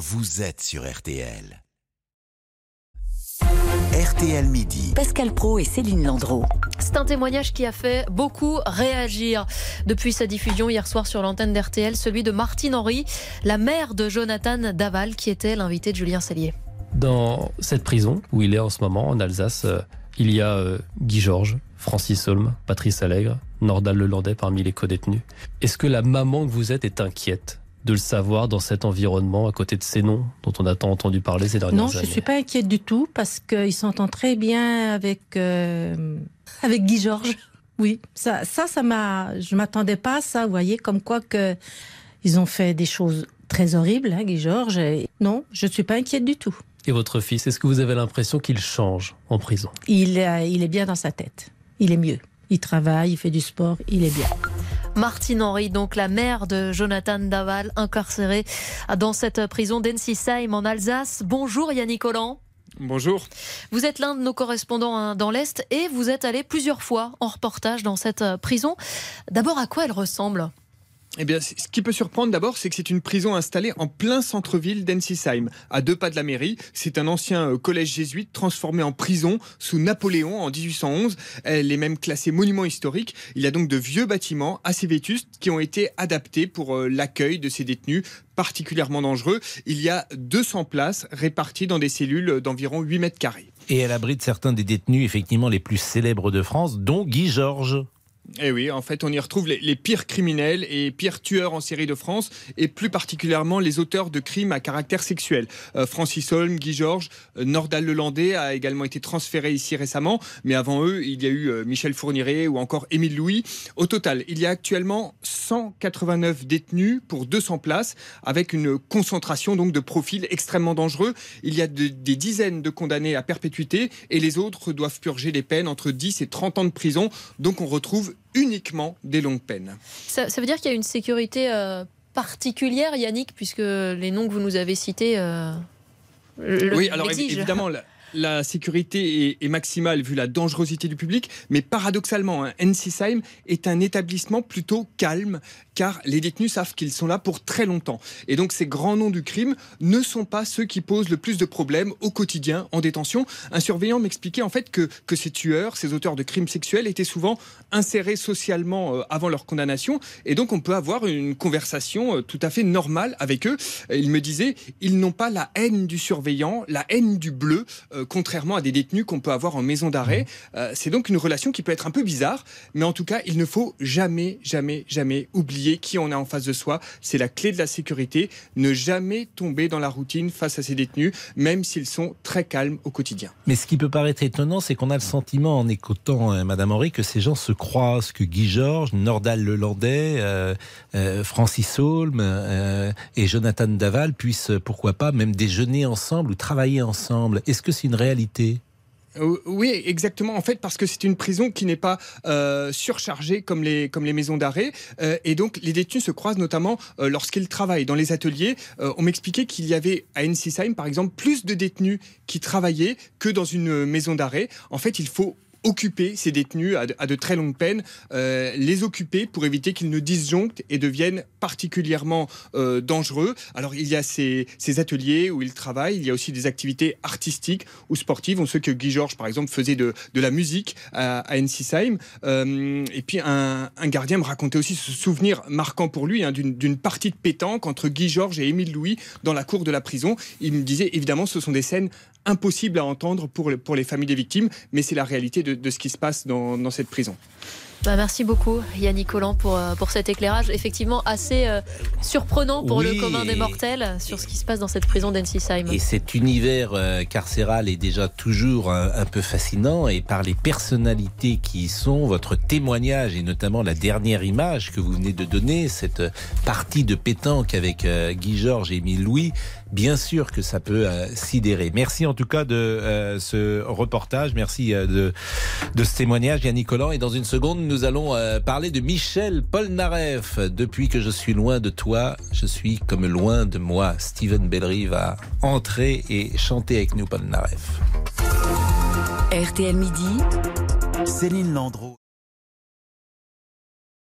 vous êtes sur RTL. RTL Midi. Pascal Pro et Céline Landreau. C'est un témoignage qui a fait beaucoup réagir depuis sa diffusion hier soir sur l'antenne d'RTL, celui de Martine Henry, la mère de Jonathan Daval, qui était l'invité de Julien Cellier. Dans cette prison où il est en ce moment, en Alsace, euh, il y a euh, Guy Georges, Francis Holm, Patrice Allègre, Nordal Lelandais parmi les co-détenus. Est-ce que la maman que vous êtes est inquiète? De le savoir dans cet environnement à côté de ces noms dont on a tant entendu parler ces dernières non, années Non, je ne suis pas inquiète du tout parce qu'il s'entend très bien avec, euh, avec Guy Georges. Oui, ça, ça, ça m'a. Je m'attendais pas à ça, vous voyez, comme quoi que ils ont fait des choses très horribles, hein, Guy Georges. Non, je ne suis pas inquiète du tout. Et votre fils, est-ce que vous avez l'impression qu'il change en prison? Il, euh, il est bien dans sa tête. Il est mieux. Il travaille, il fait du sport, il est bien. Martine Henry, donc la mère de Jonathan Daval, incarcérée dans cette prison d'Ensisheim en Alsace. Bonjour Yannick Collant. Bonjour. Vous êtes l'un de nos correspondants hein, dans l'Est et vous êtes allé plusieurs fois en reportage dans cette prison. D'abord, à quoi elle ressemble? Eh bien, ce qui peut surprendre d'abord, c'est que c'est une prison installée en plein centre-ville d'Ensisheim, à deux pas de la mairie. C'est un ancien euh, collège jésuite transformé en prison sous Napoléon en 1811. Elle est même classée monument historique. Il y a donc de vieux bâtiments assez vétustes qui ont été adaptés pour euh, l'accueil de ces détenus particulièrement dangereux. Il y a 200 places réparties dans des cellules d'environ 8 mètres carrés. Et elle abrite certains des détenus effectivement les plus célèbres de France, dont Guy Georges. Eh oui, en fait, on y retrouve les, pires criminels et pires tueurs en série de France, et plus particulièrement les auteurs de crimes à caractère sexuel. Euh, Francis Holm, Guy Georges, euh, Nordal Lelandais a également été transféré ici récemment, mais avant eux, il y a eu euh, Michel Fourniret ou encore Émile Louis. Au total, il y a actuellement 189 détenus pour 200 places, avec une concentration donc de profils extrêmement dangereux. Il y a des dizaines de condamnés à perpétuité, et les autres doivent purger des peines entre 10 et 30 ans de prison. Donc on retrouve uniquement des longues peines. Ça, veut dire qu'il y a une sécurité euh, particulière, Yannick, puisque les noms que vous nous avez cités. Euh, oui, alors évidemment, la sécurité est, maximale vu la dangerosité du public, mais paradoxalement, hein, Ensisheim est un établissement plutôt calme, car les détenus savent qu'ils sont là pour très longtemps. Et donc ces grands noms du crime ne sont pas ceux qui posent le plus de problèmes au quotidien en détention. Un surveillant m'expliquait en fait que, que ces tueurs, ces auteurs de crimes sexuels étaient souvent insérés socialement euh, avant leur condamnation, et donc on peut avoir une conversation euh, tout à fait normale avec eux. Il me disait, ils n'ont pas la haine du surveillant, la haine du bleu. Euh, euh, contrairement à des détenus qu'on peut avoir en maison d'arrêt. Mmh. Euh, c'est donc une relation qui peut être un peu bizarre, mais en tout cas, il ne faut jamais, jamais, jamais oublier qui on a en face de soi. C'est la clé de la sécurité. Ne jamais tomber dans la routine face à ces détenus, même s'ils sont très calmes au quotidien. Mais ce qui peut paraître étonnant, c'est qu'on a le sentiment, en écoutant euh, Madame Henri, que ces gens se croisent, que Guy Georges, Nordal Lelandais, euh, Francis Holm et Jonathan Daval puissent, pourquoi pas, même déjeuner ensemble ou travailler ensemble. Est-ce que c'est une réalité euh, oui, exactement. En fait, parce que c'est une prison qui n'est pas euh, surchargée comme les, comme les maisons d'arrêt. Euh, et donc, les détenus se croisent notamment lorsqu'ils travaillent dans les ateliers. on m'expliquait qu'il y avait à Ensisheim, par exemple, plus de détenus qui travaillaient que dans une maison d'arrêt. En fait, il faut occuper ces détenus à de, très longues peines, euh, les occuper pour éviter qu'ils ne disjonctent et deviennent particulièrement euh, dangereux. Alors il y a ces, ateliers où ils travaillent, il y a aussi des activités artistiques ou sportives. On sait que Guy Georges, par exemple, faisait de, la musique à, à Ensisheim. Euh, et puis un, gardien me racontait aussi ce souvenir marquant pour lui hein, d'une partie de pétanque entre Guy Georges et Émile Louis dans la cour de la prison. Il me disait évidemment ce sont des scènes impossible à entendre pour, pour les familles des victimes, mais c'est la réalité de, ce qui se passe dans cette prison. Bah, merci beaucoup Yannick Collant pour, euh, pour cet éclairage effectivement assez euh, surprenant pour le commun des mortels sur ce qui se passe dans cette prison d'Ensisheim. Et cet univers euh, carcéral est déjà toujours un, peu fascinant et par les personnalités qui y sont, votre témoignage et notamment la dernière image que vous venez de donner, cette partie de pétanque avec Guy Georges et Émile Louis, bien sûr que ça peut sidérer. Merci en tout cas de ce reportage, merci de, de ce témoignage Yannick Collant et dans une seconde nous allons euh, parler de Michel Polnareff. Depuis que je suis loin de toi, je suis comme loin de moi. Steven Bellery va entrer et chanter avec nous Polnareff. RTL Midi. Céline Landreau.